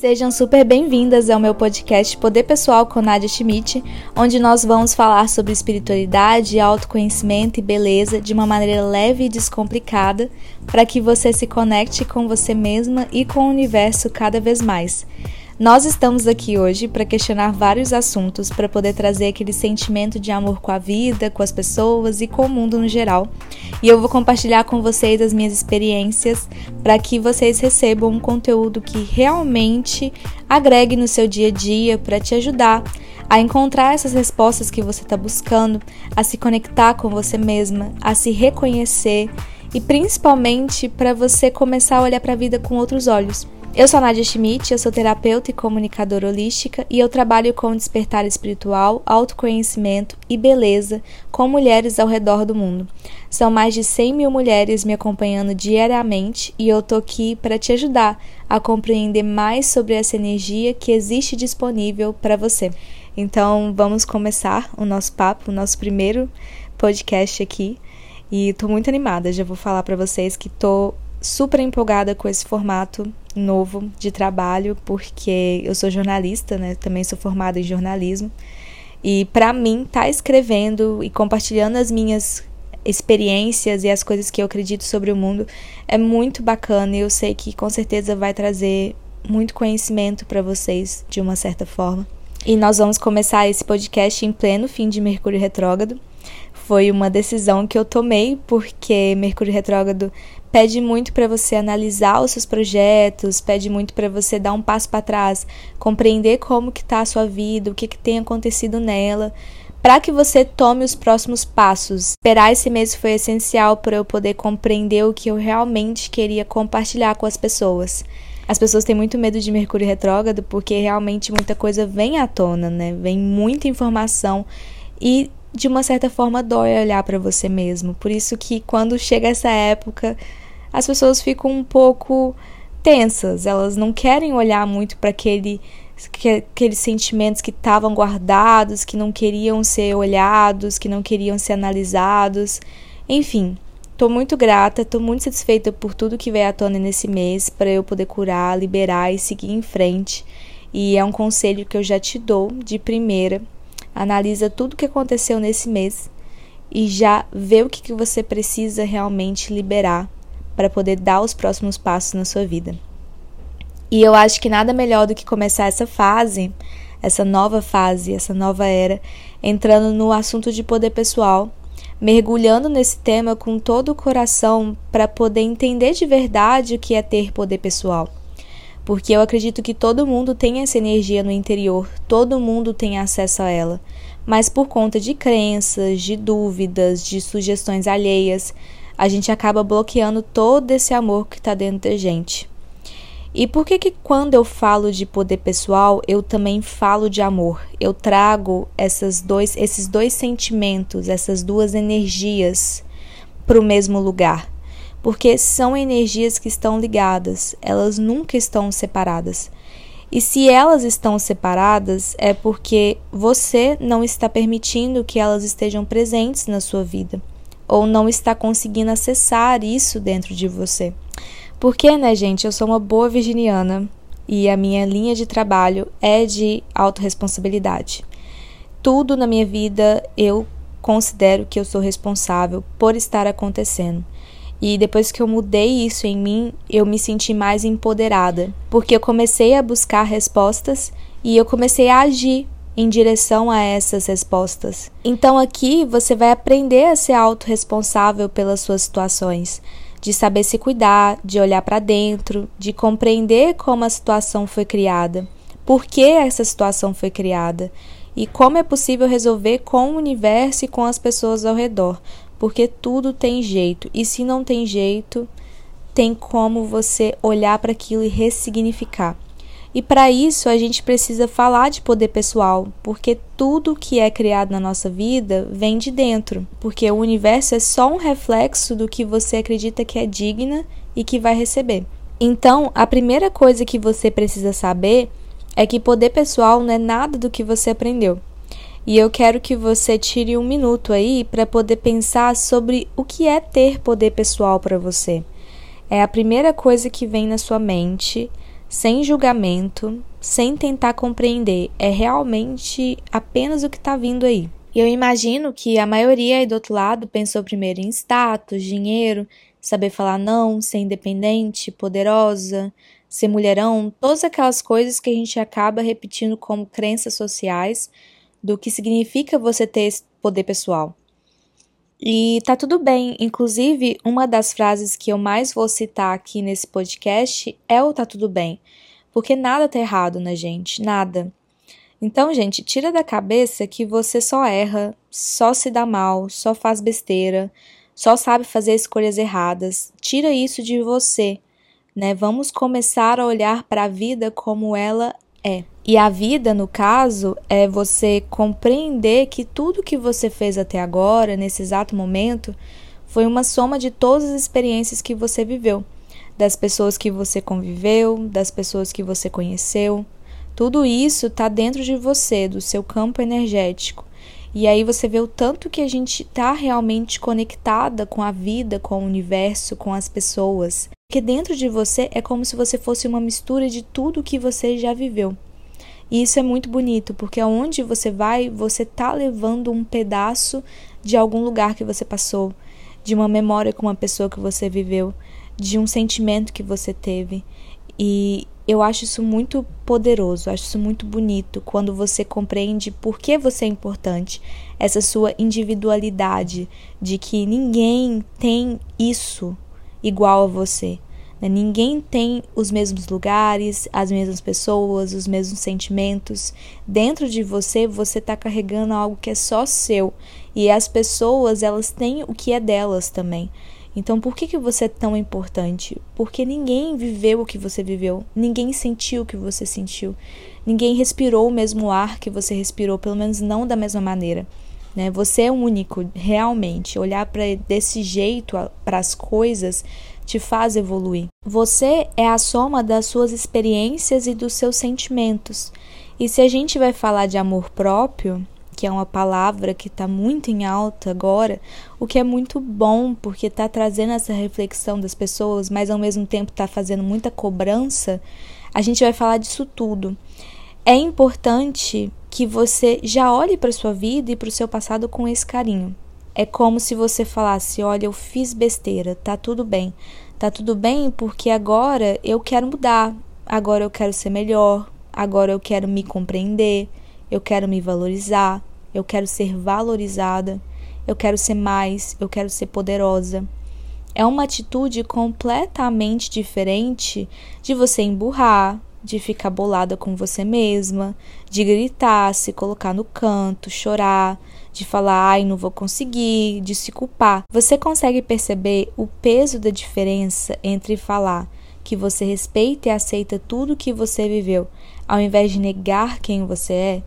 Sejam super bem-vindas ao meu podcast Poder Pessoal com Nadia Schmidt, onde nós vamos falar sobre espiritualidade, autoconhecimento e beleza de uma maneira leve e descomplicada, para que você se conecte com você mesma e com o universo cada vez mais. Nós estamos aqui hoje para questionar vários assuntos, para poder trazer aquele sentimento de amor com a vida, com as pessoas e com o mundo no geral. E eu vou compartilhar com vocês as minhas experiências para que vocês recebam um conteúdo que realmente agregue no seu dia a dia para te ajudar a encontrar essas respostas que você está buscando, a se conectar com você mesma, a se reconhecer e principalmente para você começar a olhar para a vida com outros olhos. Eu sou a Nadia Schmidt, eu sou terapeuta e comunicadora holística e eu trabalho com despertar espiritual, autoconhecimento e beleza com mulheres ao redor do mundo. São mais de 100 mil mulheres me acompanhando diariamente e eu tô aqui para te ajudar a compreender mais sobre essa energia que existe disponível para você. Então vamos começar o nosso papo, o nosso primeiro podcast aqui. E tô muito animada, já vou falar para vocês que tô super empolgada com esse formato novo de trabalho, porque eu sou jornalista, né? Também sou formada em jornalismo. E para mim, estar tá escrevendo e compartilhando as minhas experiências e as coisas que eu acredito sobre o mundo é muito bacana e eu sei que com certeza vai trazer muito conhecimento para vocês de uma certa forma. E nós vamos começar esse podcast em pleno fim de Mercúrio retrógrado. Foi uma decisão que eu tomei porque Mercúrio retrógrado pede muito para você analisar os seus projetos, pede muito para você dar um passo para trás, compreender como que está a sua vida, o que, que tem acontecido nela, para que você tome os próximos passos. Esperar esse mês foi essencial para eu poder compreender o que eu realmente queria compartilhar com as pessoas. As pessoas têm muito medo de Mercúrio retrógrado porque realmente muita coisa vem à tona, né? Vem muita informação e de uma certa forma dói olhar para você mesmo. Por isso que quando chega essa época, as pessoas ficam um pouco tensas, elas não querem olhar muito para aquele aqueles sentimentos que estavam guardados, que não queriam ser olhados, que não queriam ser analisados. Enfim, estou muito grata, estou muito satisfeita por tudo que veio à tona nesse mês para eu poder curar, liberar e seguir em frente. E é um conselho que eu já te dou de primeira. Analisa tudo o que aconteceu nesse mês e já vê o que, que você precisa realmente liberar para poder dar os próximos passos na sua vida. E eu acho que nada melhor do que começar essa fase, essa nova fase, essa nova era, entrando no assunto de poder pessoal, mergulhando nesse tema com todo o coração para poder entender de verdade o que é ter poder pessoal. Porque eu acredito que todo mundo tem essa energia no interior, todo mundo tem acesso a ela, mas por conta de crenças, de dúvidas, de sugestões alheias, a gente acaba bloqueando todo esse amor que está dentro da gente. E por que que quando eu falo de poder pessoal, eu também falo de amor? Eu trago essas dois, esses dois sentimentos, essas duas energias para o mesmo lugar. Porque são energias que estão ligadas, elas nunca estão separadas. E se elas estão separadas, é porque você não está permitindo que elas estejam presentes na sua vida ou não está conseguindo acessar isso dentro de você. Porque, né, gente, eu sou uma boa virginiana e a minha linha de trabalho é de autorresponsabilidade. Tudo na minha vida eu considero que eu sou responsável por estar acontecendo. E depois que eu mudei isso em mim, eu me senti mais empoderada, porque eu comecei a buscar respostas e eu comecei a agir em direção a essas respostas. Então aqui você vai aprender a ser autorresponsável pelas suas situações, de saber se cuidar, de olhar para dentro, de compreender como a situação foi criada, por que essa situação foi criada e como é possível resolver com o universo e com as pessoas ao redor, porque tudo tem jeito e se não tem jeito, tem como você olhar para aquilo e ressignificar. E para isso a gente precisa falar de poder pessoal, porque tudo que é criado na nossa vida vem de dentro, porque o universo é só um reflexo do que você acredita que é digna e que vai receber. Então, a primeira coisa que você precisa saber é que poder pessoal não é nada do que você aprendeu. E eu quero que você tire um minuto aí para poder pensar sobre o que é ter poder pessoal para você. É a primeira coisa que vem na sua mente sem julgamento, sem tentar compreender. É realmente apenas o que está vindo aí. E eu imagino que a maioria aí do outro lado pensou primeiro em status, dinheiro, saber falar não, ser independente, poderosa, ser mulherão, todas aquelas coisas que a gente acaba repetindo como crenças sociais do que significa você ter esse poder pessoal. E tá tudo bem, inclusive, uma das frases que eu mais vou citar aqui nesse podcast é o tá tudo bem, porque nada tá errado na gente, nada. Então, gente, tira da cabeça que você só erra, só se dá mal, só faz besteira, só sabe fazer escolhas erradas. Tira isso de você, né? Vamos começar a olhar para a vida como ela é. E a vida, no caso, é você compreender que tudo que você fez até agora, nesse exato momento, foi uma soma de todas as experiências que você viveu, das pessoas que você conviveu, das pessoas que você conheceu, tudo isso está dentro de você, do seu campo energético. E aí você vê o tanto que a gente está realmente conectada com a vida, com o universo, com as pessoas. Porque dentro de você é como se você fosse uma mistura de tudo que você já viveu. E isso é muito bonito, porque aonde você vai, você tá levando um pedaço de algum lugar que você passou, de uma memória com uma pessoa que você viveu, de um sentimento que você teve. E eu acho isso muito poderoso, acho isso muito bonito quando você compreende por que você é importante, essa sua individualidade, de que ninguém tem isso igual a você. Né? Ninguém tem os mesmos lugares, as mesmas pessoas, os mesmos sentimentos. Dentro de você, você está carregando algo que é só seu. E as pessoas, elas têm o que é delas também. Então, por que, que você é tão importante? Porque ninguém viveu o que você viveu, ninguém sentiu o que você sentiu, ninguém respirou o mesmo ar que você respirou, pelo menos não da mesma maneira. Né? Você é único, realmente. Olhar para desse jeito para as coisas te faz evoluir. Você é a soma das suas experiências e dos seus sentimentos. E se a gente vai falar de amor próprio, que é uma palavra que está muito em alta agora, o que é muito bom, porque está trazendo essa reflexão das pessoas, mas ao mesmo tempo está fazendo muita cobrança, a gente vai falar disso tudo. É importante que você já olhe para sua vida e para o seu passado com esse carinho. É como se você falasse: Olha, eu fiz besteira, tá tudo bem. Tá tudo bem porque agora eu quero mudar, agora eu quero ser melhor, agora eu quero me compreender, eu quero me valorizar, eu quero ser valorizada, eu quero ser mais, eu quero ser poderosa. É uma atitude completamente diferente de você emburrar, de ficar bolada com você mesma, de gritar, se colocar no canto, chorar, de falar, ai, não vou conseguir, de se culpar. Você consegue perceber o peso da diferença entre falar que você respeita e aceita tudo que você viveu, ao invés de negar quem você é?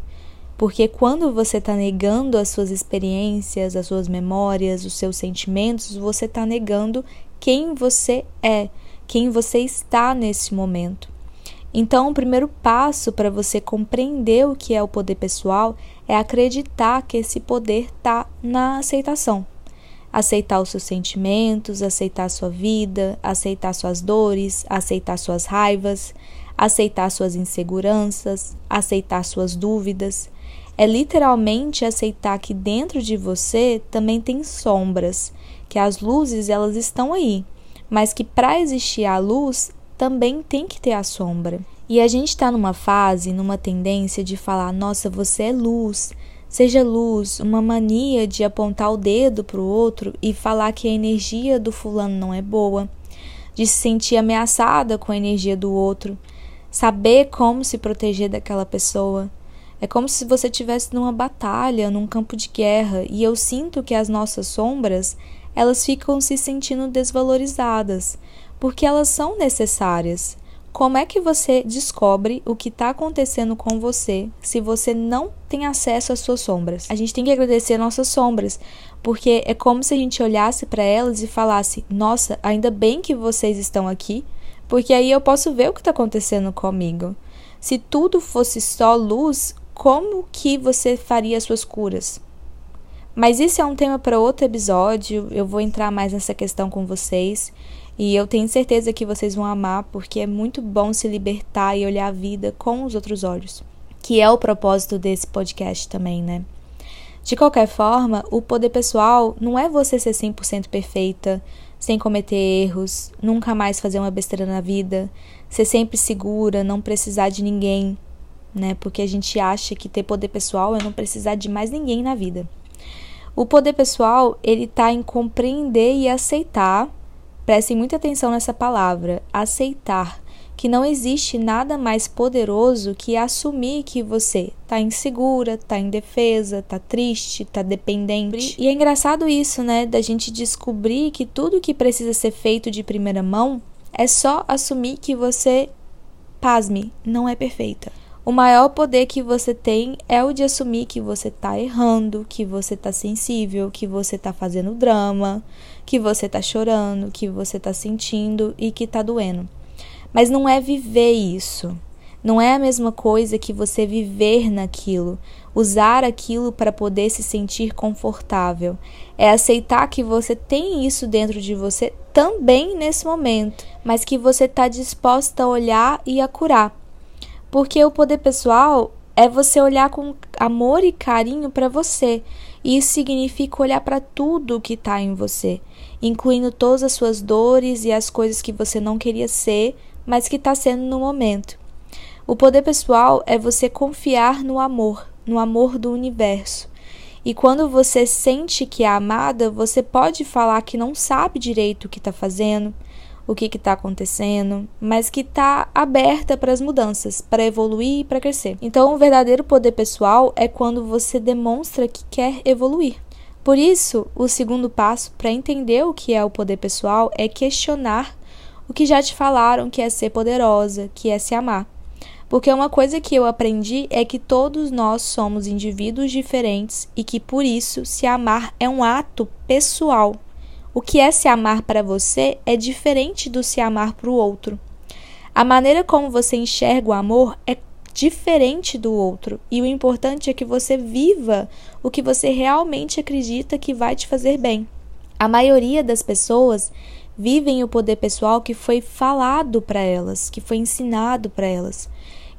Porque quando você está negando as suas experiências, as suas memórias, os seus sentimentos, você está negando quem você é, quem você está nesse momento. Então, o primeiro passo para você compreender o que é o poder pessoal é acreditar que esse poder está na aceitação. Aceitar os seus sentimentos, aceitar a sua vida, aceitar suas dores, aceitar suas raivas, aceitar suas inseguranças, aceitar suas dúvidas, é literalmente aceitar que dentro de você também tem sombras, que as luzes elas estão aí, mas que para existir a luz também tem que ter a sombra. E a gente está numa fase, numa tendência de falar: nossa, você é luz, seja luz, uma mania de apontar o dedo para o outro e falar que a energia do fulano não é boa, de se sentir ameaçada com a energia do outro, saber como se proteger daquela pessoa. É como se você estivesse numa batalha, num campo de guerra, e eu sinto que as nossas sombras, elas ficam se sentindo desvalorizadas, porque elas são necessárias. Como é que você descobre o que está acontecendo com você se você não tem acesso às suas sombras? A gente tem que agradecer nossas sombras, porque é como se a gente olhasse para elas e falasse: Nossa, ainda bem que vocês estão aqui, porque aí eu posso ver o que está acontecendo comigo. Se tudo fosse só luz, como que você faria as suas curas? Mas isso é um tema para outro episódio. Eu vou entrar mais nessa questão com vocês. E eu tenho certeza que vocês vão amar, porque é muito bom se libertar e olhar a vida com os outros olhos. Que é o propósito desse podcast também, né? De qualquer forma, o poder pessoal não é você ser 100% perfeita, sem cometer erros, nunca mais fazer uma besteira na vida, ser sempre segura, não precisar de ninguém, né? Porque a gente acha que ter poder pessoal é não precisar de mais ninguém na vida. O poder pessoal, ele tá em compreender e aceitar. Prestem muita atenção nessa palavra, aceitar que não existe nada mais poderoso que assumir que você tá insegura, tá indefesa, tá triste, tá dependente. E é engraçado isso, né, da gente descobrir que tudo que precisa ser feito de primeira mão é só assumir que você, pasme, não é perfeita. O maior poder que você tem é o de assumir que você tá errando, que você tá sensível, que você tá fazendo drama, que você tá chorando, que você tá sentindo e que tá doendo. Mas não é viver isso. Não é a mesma coisa que você viver naquilo, usar aquilo para poder se sentir confortável. É aceitar que você tem isso dentro de você também nesse momento, mas que você está disposta a olhar e a curar. Porque o poder pessoal é você olhar com amor e carinho para você. E isso significa olhar para tudo que está em você, incluindo todas as suas dores e as coisas que você não queria ser, mas que está sendo no momento. O poder pessoal é você confiar no amor, no amor do universo. E quando você sente que é amada, você pode falar que não sabe direito o que está fazendo, o que está acontecendo, mas que está aberta para as mudanças, para evoluir e para crescer. Então, o verdadeiro poder pessoal é quando você demonstra que quer evoluir. Por isso, o segundo passo para entender o que é o poder pessoal é questionar o que já te falaram que é ser poderosa, que é se amar. Porque uma coisa que eu aprendi é que todos nós somos indivíduos diferentes e que por isso se amar é um ato pessoal. O que é se amar para você é diferente do se amar para o outro. A maneira como você enxerga o amor é diferente do outro, e o importante é que você viva o que você realmente acredita que vai te fazer bem. A maioria das pessoas vivem o poder pessoal que foi falado para elas, que foi ensinado para elas.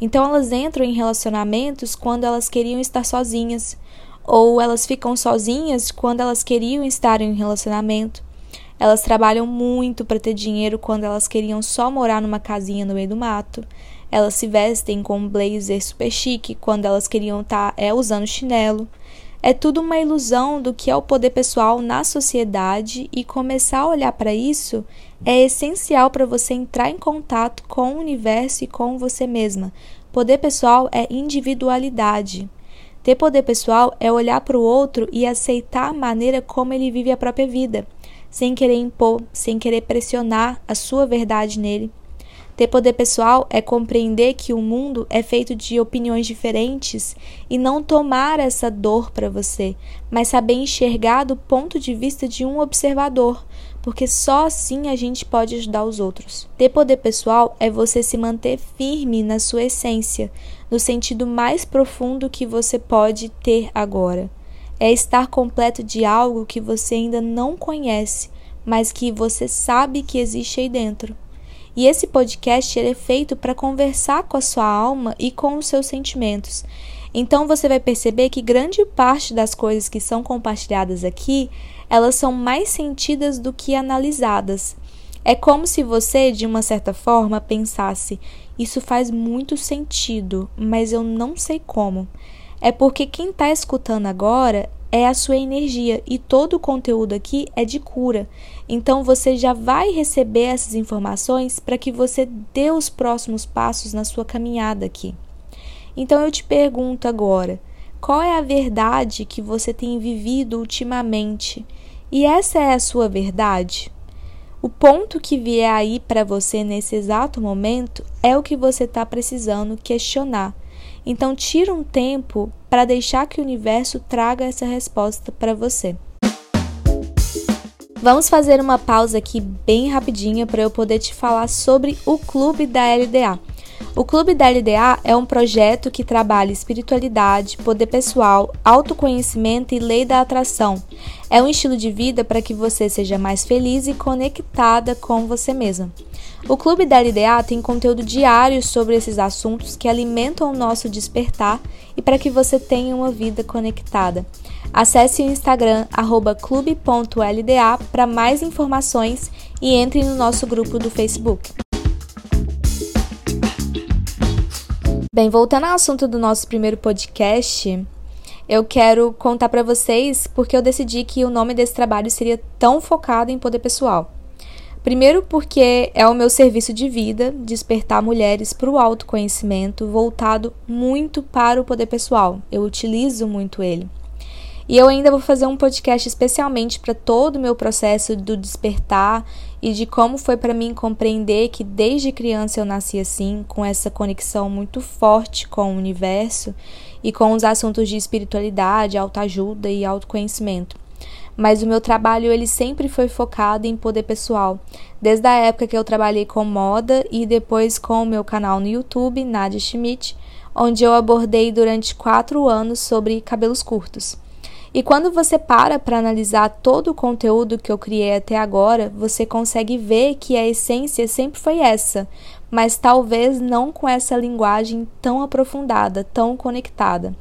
Então elas entram em relacionamentos quando elas queriam estar sozinhas, ou elas ficam sozinhas quando elas queriam estar em um relacionamento. Elas trabalham muito para ter dinheiro quando elas queriam só morar numa casinha no meio do mato. Elas se vestem com um blazer super chique quando elas queriam estar tá, é, usando chinelo. É tudo uma ilusão do que é o poder pessoal na sociedade e começar a olhar para isso é essencial para você entrar em contato com o universo e com você mesma. Poder pessoal é individualidade. Ter poder pessoal é olhar para o outro e aceitar a maneira como ele vive a própria vida, sem querer impor, sem querer pressionar a sua verdade nele. Ter poder pessoal é compreender que o mundo é feito de opiniões diferentes e não tomar essa dor para você, mas saber enxergar do ponto de vista de um observador, porque só assim a gente pode ajudar os outros. Ter poder pessoal é você se manter firme na sua essência, no sentido mais profundo que você pode ter agora. É estar completo de algo que você ainda não conhece, mas que você sabe que existe aí dentro. E esse podcast é feito para conversar com a sua alma e com os seus sentimentos. Então você vai perceber que grande parte das coisas que são compartilhadas aqui, elas são mais sentidas do que analisadas. É como se você, de uma certa forma, pensasse: isso faz muito sentido, mas eu não sei como. É porque quem está escutando agora é a sua energia e todo o conteúdo aqui é de cura. Então você já vai receber essas informações para que você dê os próximos passos na sua caminhada aqui. Então eu te pergunto agora, qual é a verdade que você tem vivido ultimamente? E essa é a sua verdade? O ponto que vier aí para você nesse exato momento é o que você está precisando questionar então, tira um tempo para deixar que o universo traga essa resposta para você. Vamos fazer uma pausa aqui bem rapidinha para eu poder te falar sobre o clube da LDA. O Clube da LDA é um projeto que trabalha espiritualidade, poder pessoal, autoconhecimento e lei da atração. É um estilo de vida para que você seja mais feliz e conectada com você mesma. O Clube da LDA tem conteúdo diário sobre esses assuntos que alimentam o nosso despertar e para que você tenha uma vida conectada. Acesse o Instagram clube.lda para mais informações e entre no nosso grupo do Facebook. Bem, voltando ao assunto do nosso primeiro podcast, eu quero contar para vocês porque eu decidi que o nome desse trabalho seria tão focado em poder pessoal. Primeiro, porque é o meu serviço de vida despertar mulheres para o autoconhecimento voltado muito para o poder pessoal. Eu utilizo muito ele. E eu ainda vou fazer um podcast especialmente para todo o meu processo do despertar e de como foi para mim compreender que desde criança eu nasci assim, com essa conexão muito forte com o universo e com os assuntos de espiritualidade, autoajuda e autoconhecimento. Mas o meu trabalho ele sempre foi focado em poder pessoal, desde a época que eu trabalhei com moda e depois com o meu canal no YouTube, Nadia Schmidt, onde eu abordei durante quatro anos sobre cabelos curtos. E quando você para para analisar todo o conteúdo que eu criei até agora, você consegue ver que a essência sempre foi essa, mas talvez não com essa linguagem tão aprofundada, tão conectada.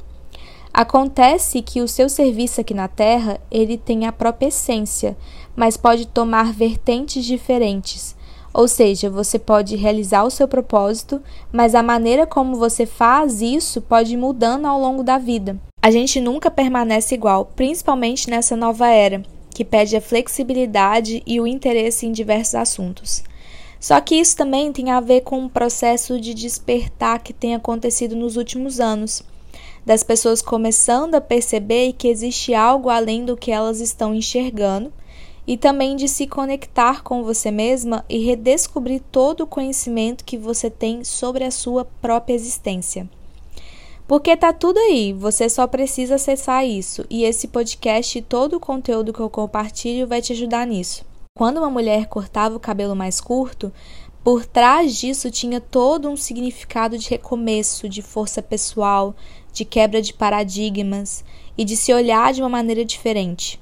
Acontece que o seu serviço aqui na Terra, ele tem a própria essência, mas pode tomar vertentes diferentes. Ou seja, você pode realizar o seu propósito, mas a maneira como você faz isso pode ir mudando ao longo da vida. A gente nunca permanece igual, principalmente nessa nova era, que pede a flexibilidade e o interesse em diversos assuntos. Só que isso também tem a ver com um processo de despertar que tem acontecido nos últimos anos, das pessoas começando a perceber que existe algo além do que elas estão enxergando, e também de se conectar com você mesma e redescobrir todo o conhecimento que você tem sobre a sua própria existência. Porque tá tudo aí, você só precisa acessar isso. E esse podcast e todo o conteúdo que eu compartilho vai te ajudar nisso. Quando uma mulher cortava o cabelo mais curto, por trás disso tinha todo um significado de recomeço, de força pessoal, de quebra de paradigmas e de se olhar de uma maneira diferente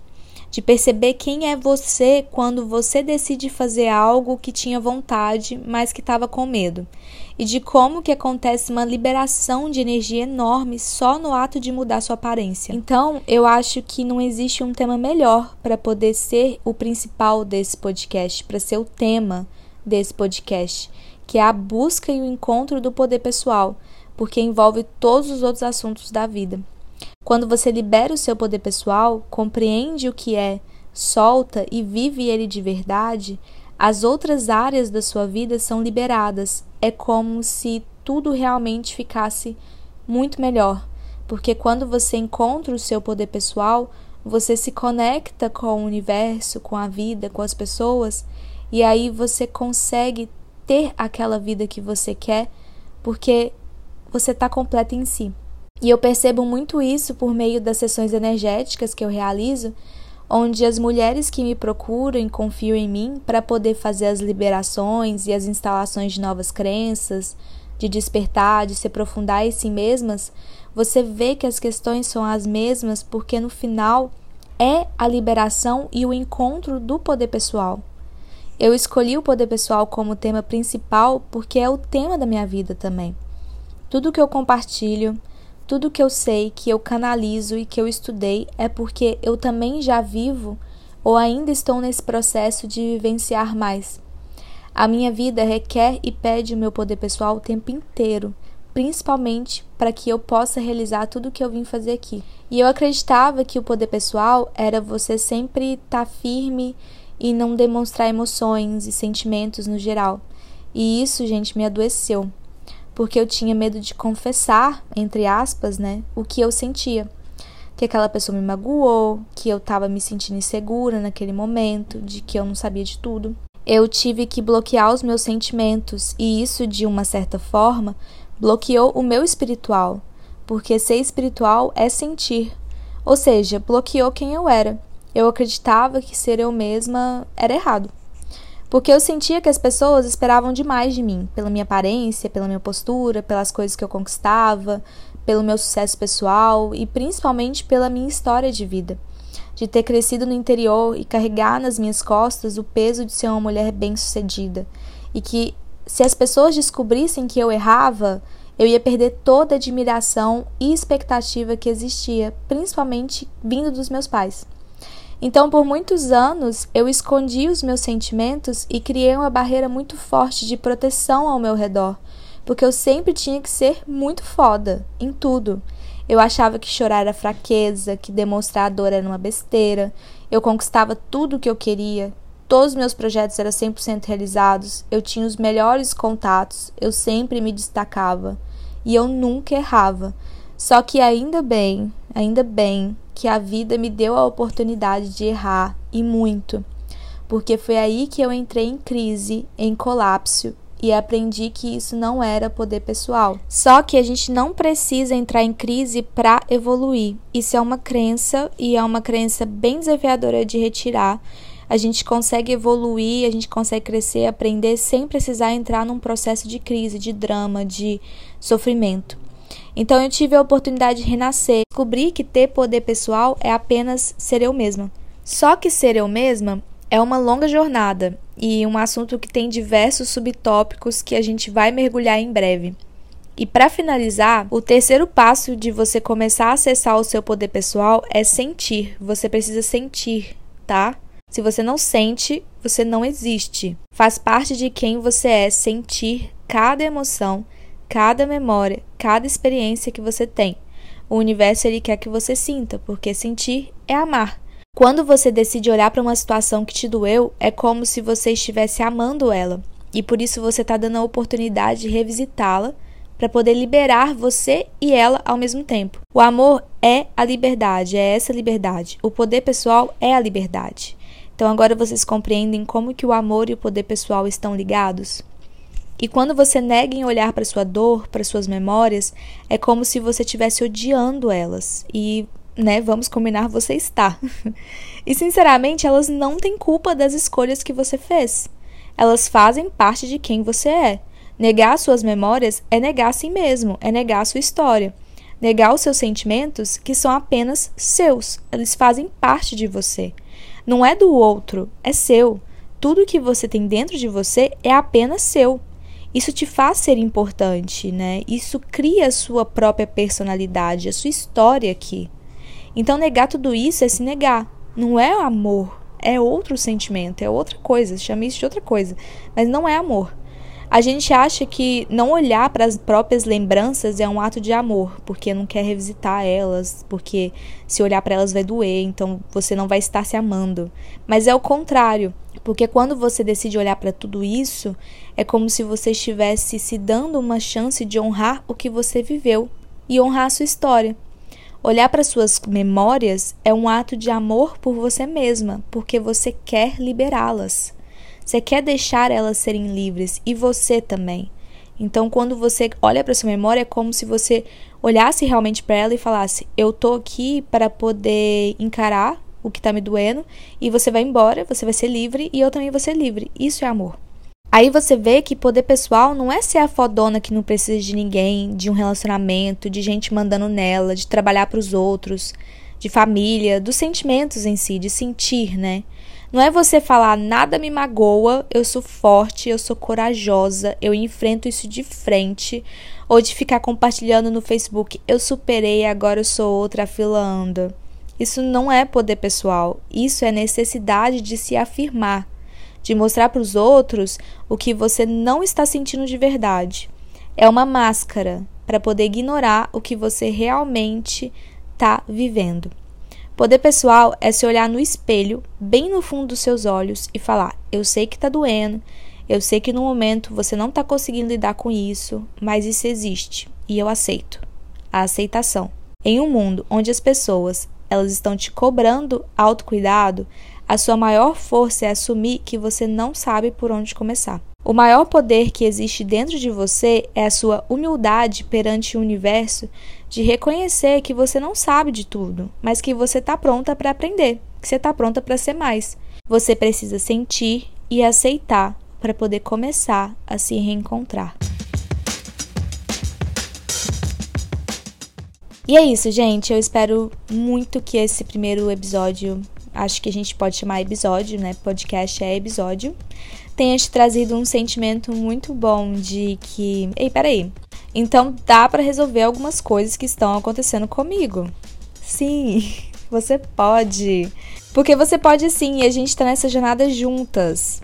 de perceber quem é você quando você decide fazer algo que tinha vontade, mas que estava com medo, e de como que acontece uma liberação de energia enorme só no ato de mudar sua aparência. Então, eu acho que não existe um tema melhor para poder ser o principal desse podcast, para ser o tema desse podcast, que é a busca e o encontro do poder pessoal, porque envolve todos os outros assuntos da vida. Quando você libera o seu poder pessoal, compreende o que é, solta e vive ele de verdade, as outras áreas da sua vida são liberadas. É como se tudo realmente ficasse muito melhor, porque quando você encontra o seu poder pessoal, você se conecta com o universo, com a vida, com as pessoas, e aí você consegue ter aquela vida que você quer, porque você está completa em si. E eu percebo muito isso por meio das sessões energéticas que eu realizo, onde as mulheres que me procuram e confiam em mim para poder fazer as liberações e as instalações de novas crenças, de despertar, de se aprofundar em si mesmas, você vê que as questões são as mesmas porque no final é a liberação e o encontro do poder pessoal. Eu escolhi o poder pessoal como tema principal porque é o tema da minha vida também. Tudo que eu compartilho, tudo que eu sei, que eu canalizo e que eu estudei é porque eu também já vivo ou ainda estou nesse processo de vivenciar mais. A minha vida requer e pede o meu poder pessoal o tempo inteiro, principalmente para que eu possa realizar tudo o que eu vim fazer aqui. E eu acreditava que o poder pessoal era você sempre estar tá firme e não demonstrar emoções e sentimentos no geral. E isso, gente, me adoeceu porque eu tinha medo de confessar, entre aspas, né, o que eu sentia. Que aquela pessoa me magoou, que eu estava me sentindo insegura naquele momento, de que eu não sabia de tudo. Eu tive que bloquear os meus sentimentos e isso, de uma certa forma, bloqueou o meu espiritual, porque ser espiritual é sentir, ou seja, bloqueou quem eu era. Eu acreditava que ser eu mesma era errado Porque eu sentia que as pessoas esperavam demais de mim, pela minha aparência, pela minha postura, pelas coisas que eu conquistava, pelo meu sucesso pessoal e principalmente pela minha história de vida. De ter crescido no interior e carregar nas minhas costas o peso de ser uma mulher bem-sucedida. E que se as pessoas descobrissem que eu errava, eu ia perder toda a admiração e expectativa que existia, principalmente vindo dos meus pais. Então, por muitos anos, eu escondi os meus sentimentos e criei uma barreira muito forte de proteção ao meu redor, porque eu sempre tinha que ser muito foda em tudo. Eu achava que chorar era fraqueza, que demonstrar dor era uma besteira. Eu conquistava tudo o que eu queria. Todos os meus projetos eram 100% realizados. Eu tinha os melhores contatos. Eu sempre me destacava. E eu nunca errava. Só que ainda bem, ainda bem que a vida me deu a oportunidade de errar e muito. Porque foi aí que eu entrei em crise, em colapso e aprendi que isso não era poder pessoal. Só que a gente não precisa entrar em crise para evoluir. Isso é uma crença e é uma crença bem desafiadora de retirar. A gente consegue evoluir, a gente consegue crescer, aprender sem precisar entrar num processo de crise, de drama, de sofrimento. Então eu tive a oportunidade de renascer, descobri que ter poder pessoal é apenas ser eu mesma. Só que ser eu mesma é uma longa jornada e um assunto que tem diversos subtópicos que a gente vai mergulhar em breve. E para finalizar, o terceiro passo de você começar a acessar o seu poder pessoal é sentir. Você precisa sentir, tá? Se você não sente, você não existe. Faz parte de quem você é sentir cada emoção, cada memória, cada experiência que você tem. O universo ele quer que você sinta, porque sentir é amar. Quando você decide olhar para uma situação que te doeu, é como se você estivesse amando ela. E por isso você está dando a oportunidade de revisitá-la para poder liberar você e ela ao mesmo tempo. O amor é a liberdade, é essa liberdade. O poder pessoal é a liberdade. Então agora vocês compreendem como que o amor e o poder pessoal estão ligados? E quando você nega em olhar para sua dor, para suas memórias, é como se você estivesse odiando elas. E né, vamos combinar, você está. e sinceramente, elas não têm culpa das escolhas que você fez. Elas fazem parte de quem você é. Negar suas memórias é negar a si mesmo, é negar a sua história. Negar os seus sentimentos, que são apenas seus, eles fazem parte de você. Não é do outro, é seu. Tudo que você tem dentro de você é apenas seu. Isso te faz ser importante, né? Isso cria a sua própria personalidade, a sua história aqui. Então, negar tudo isso é se negar. Não é amor, é outro sentimento, é outra coisa. Chama isso de outra coisa, mas não é amor. A gente acha que não olhar para as próprias lembranças é um ato de amor, porque não quer revisitar elas, porque se olhar para elas vai doer, então você não vai estar se amando. Mas é o contrário, porque quando você decide olhar para tudo isso, é como se você estivesse se dando uma chance de honrar o que você viveu e honrar a sua história. Olhar para suas memórias é um ato de amor por você mesma, porque você quer liberá-las. Você quer deixar elas serem livres e você também. Então, quando você olha para sua memória, é como se você olhasse realmente para ela e falasse: Eu tô aqui para poder encarar o que tá me doendo, e você vai embora, você vai ser livre e eu também vou ser livre. Isso é amor. Aí você vê que poder pessoal não é ser a fodona que não precisa de ninguém, de um relacionamento, de gente mandando nela, de trabalhar para os outros, de família, dos sentimentos em si, de sentir, né? Não é você falar nada me magoa, eu sou forte, eu sou corajosa, eu enfrento isso de frente, ou de ficar compartilhando no Facebook, eu superei, agora eu sou outra filando. Isso não é poder pessoal, isso é necessidade de se afirmar de mostrar para os outros o que você não está sentindo de verdade. É uma máscara para poder ignorar o que você realmente está vivendo. Poder pessoal é se olhar no espelho, bem no fundo dos seus olhos, e falar: Eu sei que está doendo, eu sei que no momento você não está conseguindo lidar com isso, mas isso existe e eu aceito. A aceitação. Em um mundo onde as pessoas elas estão te cobrando autocuidado, a sua maior força é assumir que você não sabe por onde começar. O maior poder que existe dentro de você é a sua humildade perante o universo de reconhecer que você não sabe de tudo, mas que você está pronta para aprender, que você está pronta para ser mais. Você precisa sentir e aceitar para poder começar a se reencontrar. E é isso, gente. Eu espero muito que esse primeiro episódio, acho que a gente pode chamar episódio, né? Podcast é episódio, tenha te trazido um sentimento muito bom de que, ei, peraí. Então dá para resolver algumas coisas que estão acontecendo comigo. Sim, você pode. Porque você pode sim, e a gente tá nessa jornada juntas.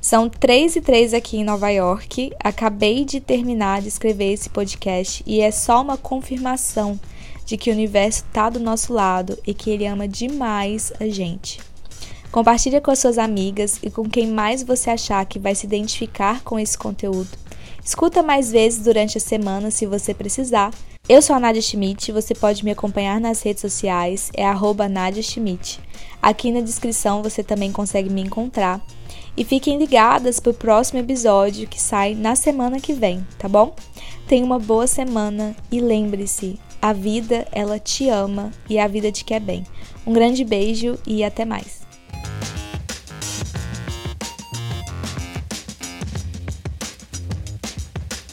São três e três aqui em Nova York. Acabei de terminar de escrever esse podcast e é só uma confirmação de que o universo está do nosso lado e que ele ama demais a gente. Compartilhe com as suas amigas e com quem mais você achar que vai se identificar com esse conteúdo. Escuta mais vezes durante a semana se você precisar. Eu sou a Nadia Schmidt, você pode me acompanhar nas redes sociais, é arroba Nadia Schmidt. Aqui na descrição você também consegue me encontrar. E fiquem ligadas para o próximo episódio que sai na semana que vem, tá bom? Tenha uma boa semana e lembre-se, a vida, ela te ama e a vida te quer bem. Um grande beijo e até mais.